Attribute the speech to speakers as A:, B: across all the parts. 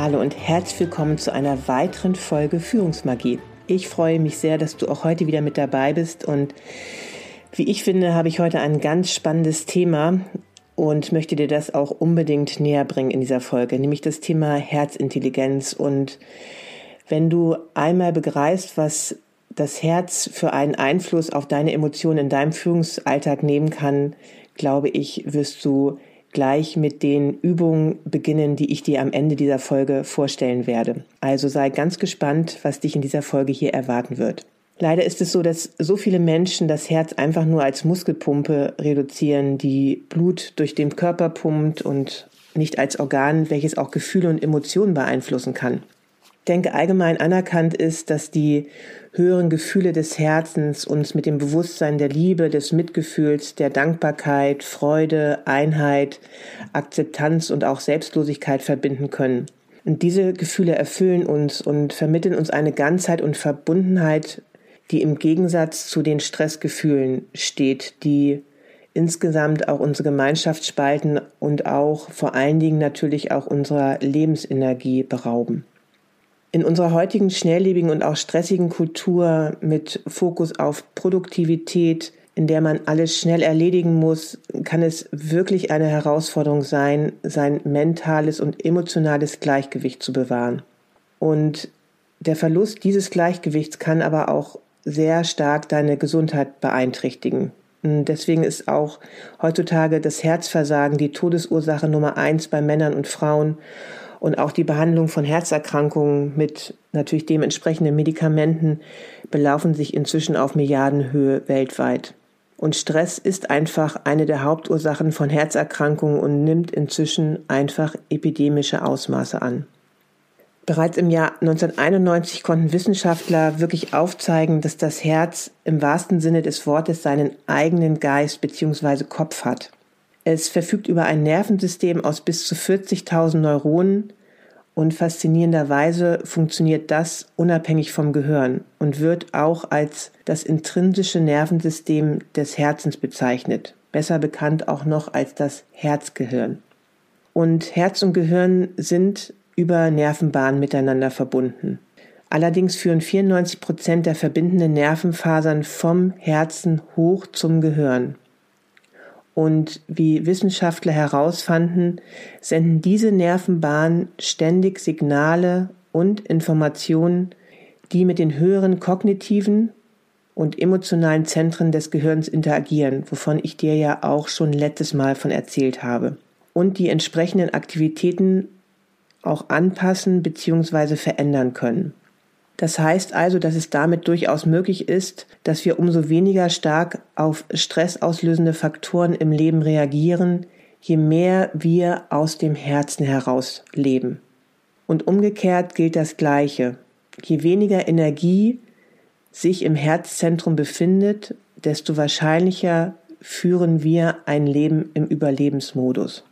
A: Hallo und herzlich willkommen zu einer weiteren Folge Führungsmagie. Ich freue mich sehr, dass du auch heute wieder mit dabei bist und wie ich finde, habe ich heute ein ganz spannendes Thema und möchte dir das auch unbedingt näher bringen in dieser Folge, nämlich das Thema Herzintelligenz und wenn du einmal begreifst, was das Herz für einen Einfluss auf deine Emotionen in deinem Führungsalltag nehmen kann, glaube ich, wirst du gleich mit den Übungen beginnen, die ich dir am Ende dieser Folge vorstellen werde. Also sei ganz gespannt, was dich in dieser Folge hier erwarten wird. Leider ist es so, dass so viele Menschen das Herz einfach nur als Muskelpumpe reduzieren, die Blut durch den Körper pumpt und nicht als Organ, welches auch Gefühle und Emotionen beeinflussen kann denke, allgemein anerkannt ist, dass die höheren Gefühle des Herzens uns mit dem Bewusstsein der Liebe, des Mitgefühls, der Dankbarkeit, Freude, Einheit, Akzeptanz und auch Selbstlosigkeit verbinden können. Und diese Gefühle erfüllen uns und vermitteln uns eine Ganzheit und Verbundenheit, die im Gegensatz zu den Stressgefühlen steht, die insgesamt auch unsere Gemeinschaft spalten und auch vor allen Dingen natürlich auch unserer Lebensenergie berauben. In unserer heutigen schnelllebigen und auch stressigen Kultur mit Fokus auf Produktivität, in der man alles schnell erledigen muss, kann es wirklich eine Herausforderung sein, sein mentales und emotionales Gleichgewicht zu bewahren. Und der Verlust dieses Gleichgewichts kann aber auch sehr stark deine Gesundheit beeinträchtigen. Deswegen ist auch heutzutage das Herzversagen die Todesursache Nummer eins bei Männern und Frauen und auch die Behandlung von Herzerkrankungen mit natürlich dementsprechenden Medikamenten belaufen sich inzwischen auf Milliardenhöhe weltweit. Und Stress ist einfach eine der Hauptursachen von Herzerkrankungen und nimmt inzwischen einfach epidemische Ausmaße an. Bereits im Jahr 1991 konnten Wissenschaftler wirklich aufzeigen, dass das Herz im wahrsten Sinne des Wortes seinen eigenen Geist bzw. Kopf hat. Es verfügt über ein Nervensystem aus bis zu 40.000 Neuronen und faszinierenderweise funktioniert das unabhängig vom Gehirn und wird auch als das intrinsische Nervensystem des Herzens bezeichnet, besser bekannt auch noch als das Herzgehirn. Und Herz und Gehirn sind über Nervenbahnen miteinander verbunden. Allerdings führen 94 Prozent der verbindenden Nervenfasern vom Herzen hoch zum Gehirn. Und wie Wissenschaftler herausfanden, senden diese Nervenbahnen ständig Signale und Informationen, die mit den höheren kognitiven und emotionalen Zentren des Gehirns interagieren, wovon ich dir ja auch schon letztes Mal von erzählt habe. Und die entsprechenden Aktivitäten auch anpassen bzw. verändern können. Das heißt also, dass es damit durchaus möglich ist, dass wir umso weniger stark auf stressauslösende Faktoren im Leben reagieren, je mehr wir aus dem Herzen heraus leben. Und umgekehrt gilt das Gleiche. Je weniger Energie sich im Herzzentrum befindet, desto wahrscheinlicher führen wir ein Leben im Überlebensmodus.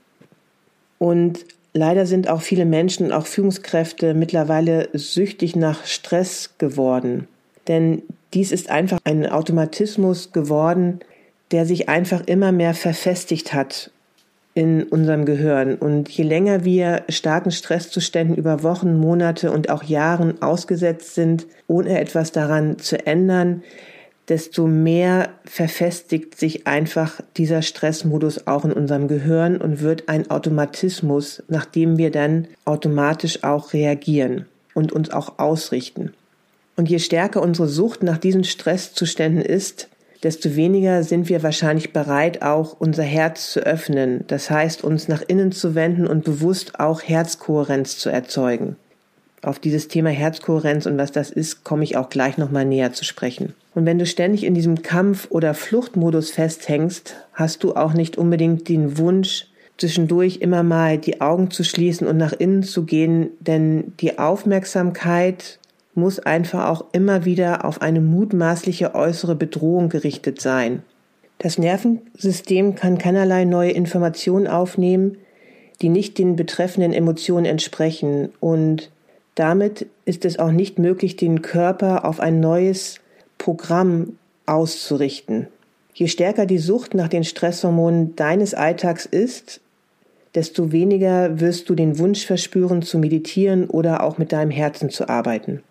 A: Und Leider sind auch viele Menschen, auch Führungskräfte mittlerweile süchtig nach Stress geworden. Denn dies ist einfach ein Automatismus geworden, der sich einfach immer mehr verfestigt hat in unserem Gehirn. Und je länger wir starken Stresszuständen über Wochen, Monate und auch Jahren ausgesetzt sind, ohne etwas daran zu ändern, desto mehr verfestigt sich einfach dieser Stressmodus auch in unserem Gehirn und wird ein Automatismus, nachdem wir dann automatisch auch reagieren und uns auch ausrichten. Und je stärker unsere Sucht nach diesen Stresszuständen ist, desto weniger sind wir wahrscheinlich bereit, auch unser Herz zu öffnen, das heißt uns nach innen zu wenden und bewusst auch Herzkohärenz zu erzeugen. Auf dieses Thema Herzkohärenz und was das ist, komme ich auch gleich nochmal näher zu sprechen. Und wenn du ständig in diesem Kampf- oder Fluchtmodus festhängst, hast du auch nicht unbedingt den Wunsch, zwischendurch immer mal die Augen zu schließen und nach innen zu gehen, denn die Aufmerksamkeit muss einfach auch immer wieder auf eine mutmaßliche äußere Bedrohung gerichtet sein. Das Nervensystem kann keinerlei neue Informationen aufnehmen, die nicht den betreffenden Emotionen entsprechen und damit ist es auch nicht möglich, den Körper auf ein neues Programm auszurichten. Je stärker die Sucht nach den Stresshormonen deines Alltags ist, desto weniger wirst du den Wunsch verspüren zu meditieren oder auch mit deinem Herzen zu arbeiten.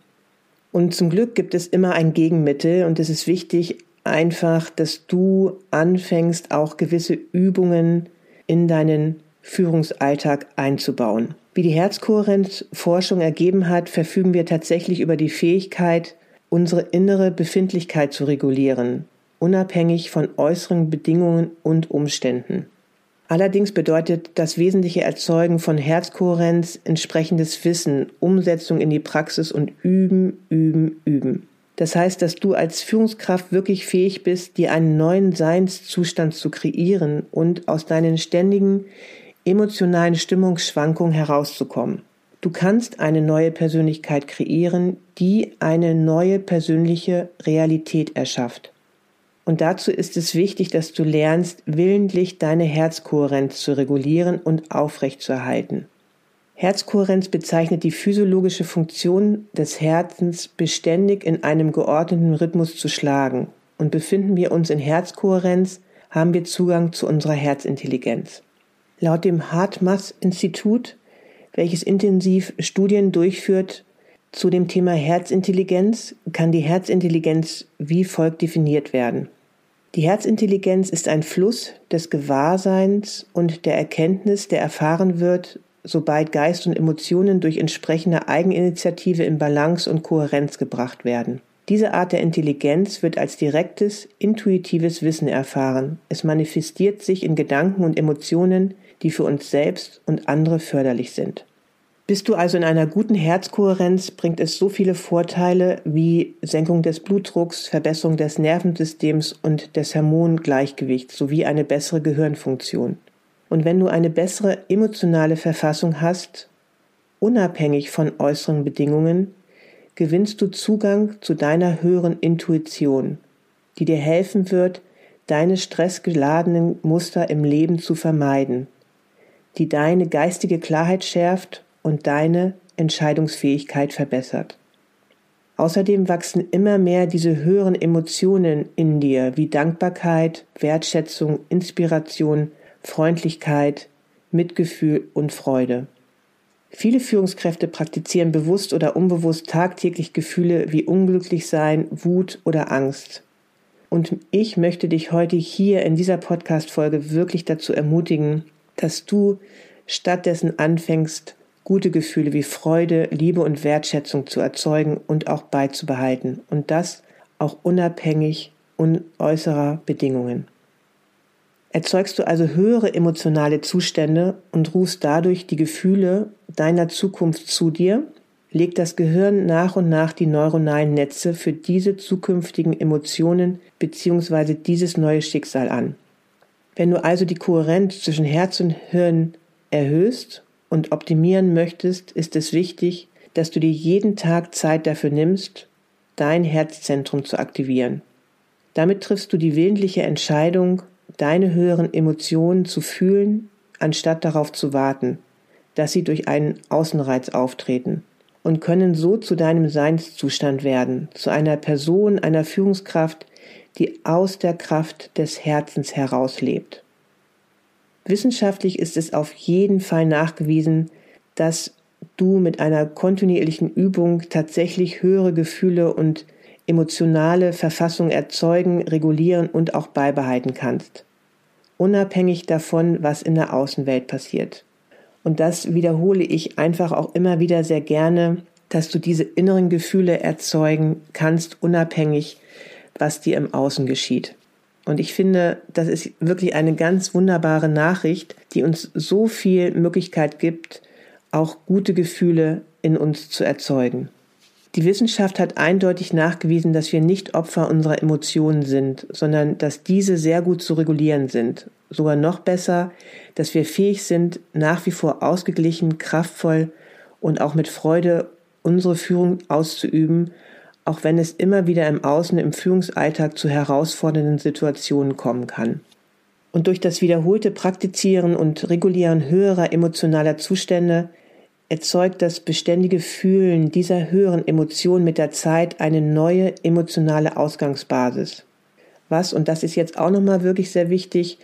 A: Und zum Glück gibt es immer ein Gegenmittel und es ist wichtig einfach, dass du anfängst, auch gewisse Übungen in deinen Führungsalltag einzubauen. Wie die Herzkohärenzforschung ergeben hat, verfügen wir tatsächlich über die Fähigkeit, unsere innere Befindlichkeit zu regulieren, unabhängig von äußeren Bedingungen und Umständen. Allerdings bedeutet das wesentliche Erzeugen von Herzkohärenz entsprechendes Wissen, Umsetzung in die Praxis und üben, üben, üben. Das heißt, dass du als Führungskraft wirklich fähig bist, dir einen neuen Seinszustand zu kreieren und aus deinen ständigen emotionalen Stimmungsschwankungen herauszukommen. Du kannst eine neue Persönlichkeit kreieren, die eine neue persönliche Realität erschafft. Und dazu ist es wichtig, dass du lernst, willentlich deine Herzkohärenz zu regulieren und aufrechtzuerhalten. Herzkohärenz bezeichnet die physiologische Funktion des Herzens, beständig in einem geordneten Rhythmus zu schlagen. Und befinden wir uns in Herzkohärenz, haben wir Zugang zu unserer Herzintelligenz. Laut dem HeartMath-Institut, welches intensiv Studien durchführt zu dem Thema Herzintelligenz, kann die Herzintelligenz wie folgt definiert werden. Die Herzintelligenz ist ein Fluss des Gewahrseins und der Erkenntnis, der erfahren wird, sobald Geist und Emotionen durch entsprechende Eigeninitiative in Balance und Kohärenz gebracht werden. Diese Art der Intelligenz wird als direktes, intuitives Wissen erfahren. Es manifestiert sich in Gedanken und Emotionen, die für uns selbst und andere förderlich sind. Bist du also in einer guten Herzkohärenz, bringt es so viele Vorteile wie Senkung des Blutdrucks, Verbesserung des Nervensystems und des Hormongleichgewichts sowie eine bessere Gehirnfunktion. Und wenn du eine bessere emotionale Verfassung hast, unabhängig von äußeren Bedingungen, gewinnst du Zugang zu deiner höheren Intuition, die dir helfen wird, deine stressgeladenen Muster im Leben zu vermeiden, die deine geistige Klarheit schärft und deine Entscheidungsfähigkeit verbessert. Außerdem wachsen immer mehr diese höheren Emotionen in dir wie Dankbarkeit, Wertschätzung, Inspiration, Freundlichkeit, Mitgefühl und Freude. Viele Führungskräfte praktizieren bewusst oder unbewusst tagtäglich Gefühle wie unglücklich sein, Wut oder Angst. Und ich möchte dich heute hier in dieser Podcast-Folge wirklich dazu ermutigen, dass du stattdessen anfängst, gute Gefühle wie Freude, Liebe und Wertschätzung zu erzeugen und auch beizubehalten und das auch unabhängig äußerer Bedingungen. Erzeugst du also höhere emotionale Zustände und rufst dadurch die Gefühle deiner Zukunft zu dir, legt das Gehirn nach und nach die neuronalen Netze für diese zukünftigen Emotionen bzw. dieses neue Schicksal an. Wenn du also die Kohärenz zwischen Herz und Hirn erhöhst und optimieren möchtest, ist es wichtig, dass du dir jeden Tag Zeit dafür nimmst, dein Herzzentrum zu aktivieren. Damit triffst du die willentliche Entscheidung, deine höheren Emotionen zu fühlen, anstatt darauf zu warten, dass sie durch einen Außenreiz auftreten und können so zu deinem Seinszustand werden, zu einer Person, einer Führungskraft, die aus der Kraft des Herzens herauslebt. Wissenschaftlich ist es auf jeden Fall nachgewiesen, dass du mit einer kontinuierlichen Übung tatsächlich höhere Gefühle und emotionale Verfassung erzeugen, regulieren und auch beibehalten kannst. Unabhängig davon, was in der Außenwelt passiert. Und das wiederhole ich einfach auch immer wieder sehr gerne, dass du diese inneren Gefühle erzeugen kannst, unabhängig, was dir im Außen geschieht. Und ich finde, das ist wirklich eine ganz wunderbare Nachricht, die uns so viel Möglichkeit gibt, auch gute Gefühle in uns zu erzeugen. Die Wissenschaft hat eindeutig nachgewiesen, dass wir nicht Opfer unserer Emotionen sind, sondern dass diese sehr gut zu regulieren sind. Sogar noch besser, dass wir fähig sind, nach wie vor ausgeglichen, kraftvoll und auch mit Freude unsere Führung auszuüben, auch wenn es immer wieder im Außen im Führungsalltag zu herausfordernden Situationen kommen kann. Und durch das wiederholte Praktizieren und Regulieren höherer emotionaler Zustände erzeugt das beständige Fühlen dieser höheren Emotionen mit der Zeit eine neue emotionale Ausgangsbasis. Was, und das ist jetzt auch nochmal wirklich sehr wichtig,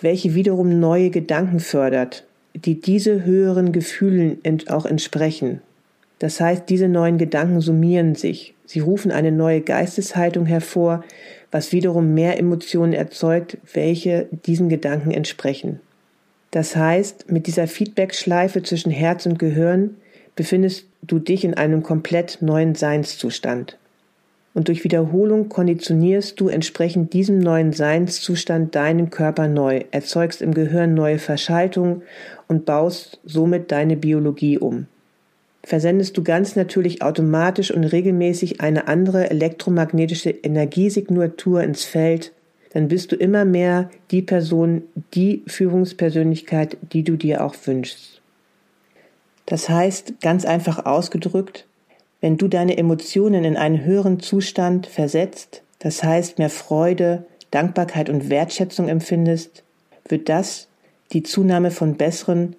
A: welche wiederum neue Gedanken fördert, die diese höheren Gefühlen auch entsprechen. Das heißt, diese neuen Gedanken summieren sich. Sie rufen eine neue Geisteshaltung hervor, was wiederum mehr Emotionen erzeugt, welche diesen Gedanken entsprechen. Das heißt, mit dieser Feedback-Schleife zwischen Herz und Gehirn befindest du dich in einem komplett neuen Seinszustand. Und durch Wiederholung konditionierst du entsprechend diesem neuen Seinszustand deinen Körper neu, erzeugst im Gehirn neue Verschaltungen und baust somit deine Biologie um. Versendest du ganz natürlich automatisch und regelmäßig eine andere elektromagnetische Energiesignatur ins Feld, dann bist du immer mehr die Person, die Führungspersönlichkeit, die du dir auch wünschst. Das heißt, ganz einfach ausgedrückt, wenn du deine Emotionen in einen höheren Zustand versetzt, das heißt mehr Freude, Dankbarkeit und Wertschätzung empfindest, wird das die Zunahme von besseren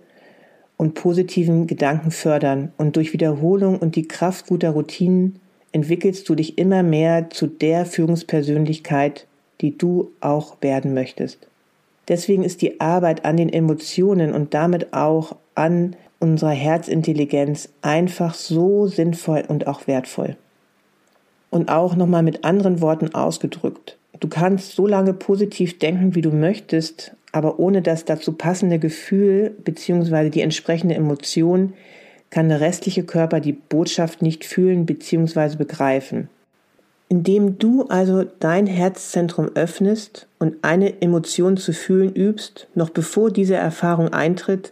A: und positiven Gedanken fördern und durch Wiederholung und die Kraft guter Routinen entwickelst du dich immer mehr zu der Führungspersönlichkeit, die du auch werden möchtest. Deswegen ist die Arbeit an den Emotionen und damit auch an unserer Herzintelligenz einfach so sinnvoll und auch wertvoll. Und auch nochmal mit anderen Worten ausgedrückt. Du kannst so lange positiv denken, wie du möchtest, aber ohne das dazu passende Gefühl bzw. die entsprechende Emotion kann der restliche Körper die Botschaft nicht fühlen bzw. begreifen. Indem du also dein Herzzentrum öffnest und eine Emotion zu fühlen übst, noch bevor diese Erfahrung eintritt,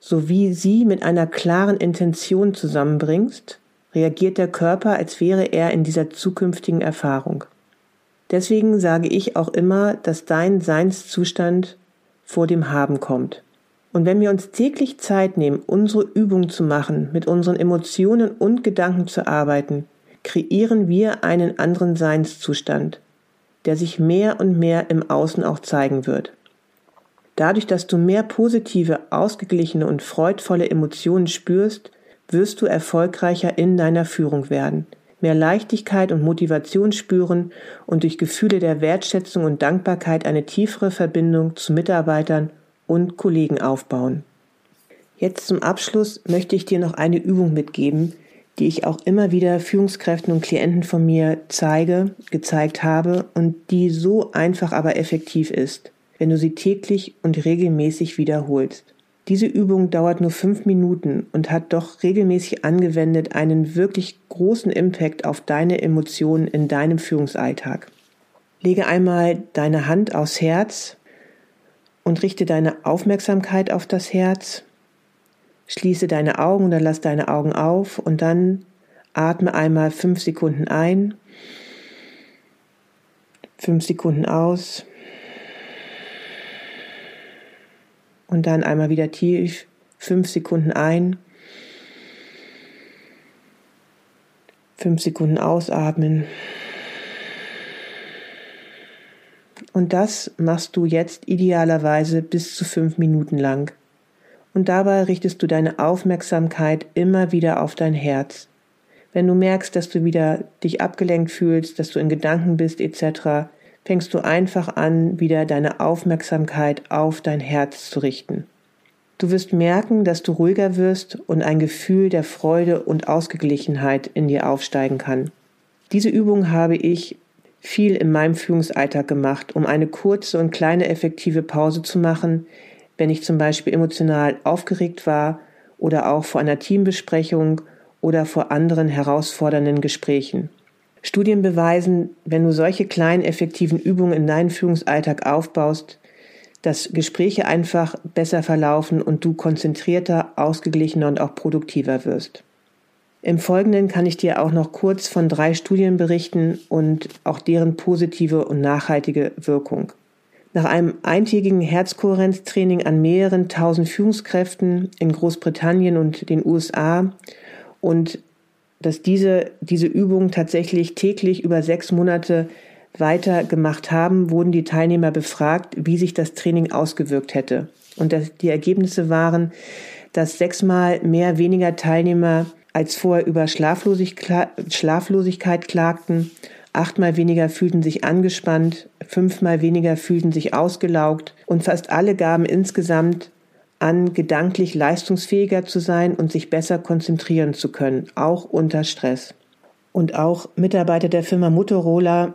A: sowie sie mit einer klaren Intention zusammenbringst, reagiert der Körper, als wäre er in dieser zukünftigen Erfahrung. Deswegen sage ich auch immer, dass dein Seinszustand vor dem Haben kommt. Und wenn wir uns täglich Zeit nehmen, unsere Übung zu machen, mit unseren Emotionen und Gedanken zu arbeiten, kreieren wir einen anderen Seinszustand, der sich mehr und mehr im Außen auch zeigen wird. Dadurch, dass du mehr positive, ausgeglichene und freudvolle Emotionen spürst, wirst du erfolgreicher in deiner Führung werden, mehr Leichtigkeit und Motivation spüren und durch Gefühle der Wertschätzung und Dankbarkeit eine tiefere Verbindung zu Mitarbeitern und Kollegen aufbauen. Jetzt zum Abschluss möchte ich dir noch eine Übung mitgeben, die ich auch immer wieder Führungskräften und Klienten von mir zeige, gezeigt habe und die so einfach aber effektiv ist, wenn du sie täglich und regelmäßig wiederholst. Diese Übung dauert nur fünf Minuten und hat doch regelmäßig angewendet einen wirklich großen Impact auf deine Emotionen in deinem Führungsalltag. Lege einmal deine Hand aufs Herz und richte deine Aufmerksamkeit auf das Herz Schließe deine Augen oder lass deine Augen auf und dann atme einmal fünf Sekunden ein, fünf Sekunden aus und dann einmal wieder tief fünf Sekunden ein, fünf Sekunden ausatmen. Und das machst du jetzt idealerweise bis zu fünf Minuten lang und dabei richtest du deine Aufmerksamkeit immer wieder auf dein Herz. Wenn du merkst, dass du wieder dich abgelenkt fühlst, dass du in Gedanken bist etc., fängst du einfach an, wieder deine Aufmerksamkeit auf dein Herz zu richten. Du wirst merken, dass du ruhiger wirst und ein Gefühl der Freude und Ausgeglichenheit in dir aufsteigen kann. Diese Übung habe ich viel in meinem Führungsalltag gemacht, um eine kurze und kleine effektive Pause zu machen, wenn ich zum Beispiel emotional aufgeregt war oder auch vor einer Teambesprechung oder vor anderen herausfordernden Gesprächen. Studien beweisen, wenn du solche kleinen effektiven Übungen in deinen Führungsalltag aufbaust, dass Gespräche einfach besser verlaufen und du konzentrierter, ausgeglichener und auch produktiver wirst. Im Folgenden kann ich dir auch noch kurz von drei Studien berichten und auch deren positive und nachhaltige Wirkung. Nach einem eintägigen Herzkohärenztraining an mehreren tausend Führungskräften in Großbritannien und den USA und dass diese, diese Übung tatsächlich täglich über sechs Monate weiter gemacht haben, wurden die Teilnehmer befragt, wie sich das Training ausgewirkt hätte. Und das, die Ergebnisse waren, dass sechsmal mehr weniger Teilnehmer als vorher über Schlaflosigkeit klagten, achtmal weniger fühlten sich angespannt, fünfmal weniger fühlten sich ausgelaugt und fast alle gaben insgesamt an, gedanklich leistungsfähiger zu sein und sich besser konzentrieren zu können, auch unter Stress. Und auch Mitarbeiter der Firma Motorola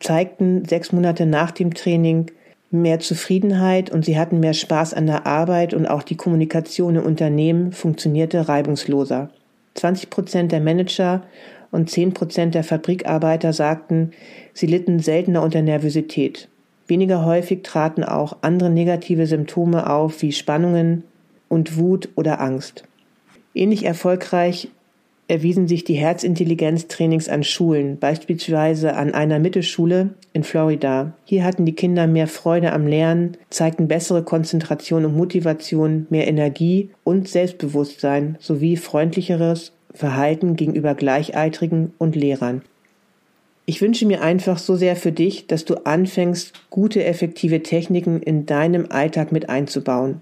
A: zeigten sechs Monate nach dem Training mehr Zufriedenheit und sie hatten mehr Spaß an der Arbeit und auch die Kommunikation im Unternehmen funktionierte reibungsloser. 20 Prozent der Manager und 10 Prozent der Fabrikarbeiter sagten, sie litten seltener unter Nervosität. Weniger häufig traten auch andere negative Symptome auf wie Spannungen und Wut oder Angst. Ähnlich erfolgreich erwiesen sich die Herzintelligenztrainings an Schulen, beispielsweise an einer Mittelschule in Florida. Hier hatten die Kinder mehr Freude am Lernen, zeigten bessere Konzentration und Motivation, mehr Energie und Selbstbewusstsein sowie freundlicheres Verhalten gegenüber Gleichaltrigen und Lehrern. Ich wünsche mir einfach so sehr für dich, dass du anfängst, gute, effektive Techniken in deinem Alltag mit einzubauen.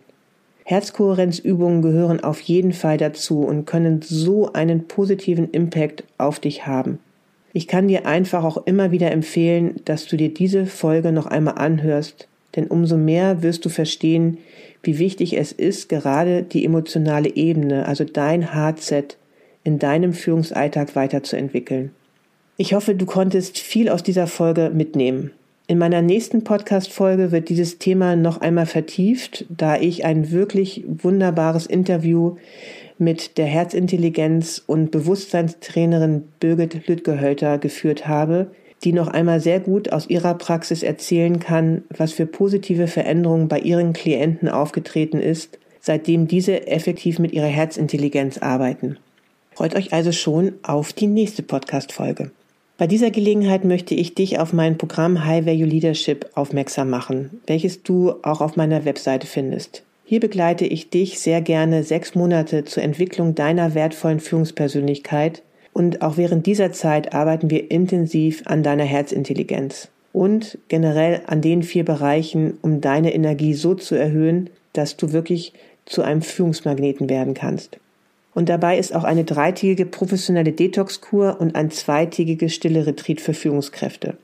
A: Herzkohärenzübungen gehören auf jeden Fall dazu und können so einen positiven Impact auf dich haben. Ich kann dir einfach auch immer wieder empfehlen, dass du dir diese Folge noch einmal anhörst, denn umso mehr wirst du verstehen, wie wichtig es ist, gerade die emotionale Ebene, also dein Hardset, in deinem Führungsalltag weiterzuentwickeln. Ich hoffe, du konntest viel aus dieser Folge mitnehmen. In meiner nächsten Podcast-Folge wird dieses Thema noch einmal vertieft, da ich ein wirklich wunderbares Interview mit der Herzintelligenz- und Bewusstseinstrainerin Birgit Lüttgehölter geführt habe, die noch einmal sehr gut aus ihrer Praxis erzählen kann, was für positive Veränderungen bei ihren Klienten aufgetreten ist, seitdem diese effektiv mit ihrer Herzintelligenz arbeiten. Freut euch also schon auf die nächste Podcast-Folge. Bei dieser Gelegenheit möchte ich dich auf mein Programm High Value Leadership aufmerksam machen, welches du auch auf meiner Webseite findest. Hier begleite ich dich sehr gerne sechs Monate zur Entwicklung deiner wertvollen Führungspersönlichkeit und auch während dieser Zeit arbeiten wir intensiv an deiner Herzintelligenz und generell an den vier Bereichen, um deine Energie so zu erhöhen, dass du wirklich zu einem Führungsmagneten werden kannst. Und dabei ist auch eine dreitägige professionelle Detox-Kur und ein zweitägiges stille Retreat für Führungskräfte.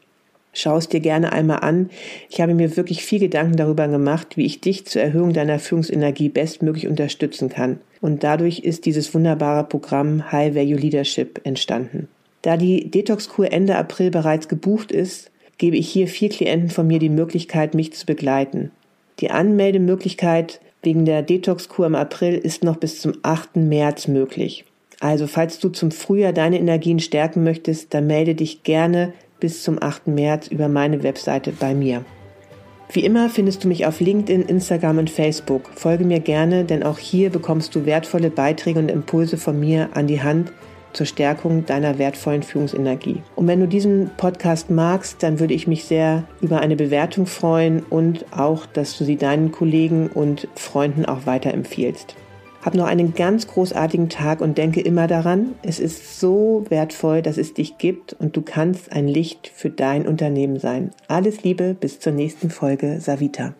A: Schau es dir gerne einmal an. Ich habe mir wirklich viel Gedanken darüber gemacht, wie ich dich zur Erhöhung deiner Führungsenergie bestmöglich unterstützen kann. Und dadurch ist dieses wunderbare Programm High Value Leadership entstanden. Da die Detox-Kur Ende April bereits gebucht ist, gebe ich hier vier Klienten von mir die Möglichkeit, mich zu begleiten. Die Anmeldemöglichkeit wegen der Detox-Kur im April ist noch bis zum 8. März möglich. Also falls du zum Frühjahr deine Energien stärken möchtest, dann melde dich gerne bis zum 8. März über meine Webseite bei mir. Wie immer findest du mich auf LinkedIn, Instagram und Facebook. Folge mir gerne, denn auch hier bekommst du wertvolle Beiträge und Impulse von mir an die Hand, zur Stärkung deiner wertvollen Führungsenergie. Und wenn du diesen Podcast magst, dann würde ich mich sehr über eine Bewertung freuen und auch, dass du sie deinen Kollegen und Freunden auch weiterempfiehlst. Hab noch einen ganz großartigen Tag und denke immer daran, es ist so wertvoll, dass es dich gibt und du kannst ein Licht für dein Unternehmen sein. Alles Liebe, bis zur nächsten Folge, Savita.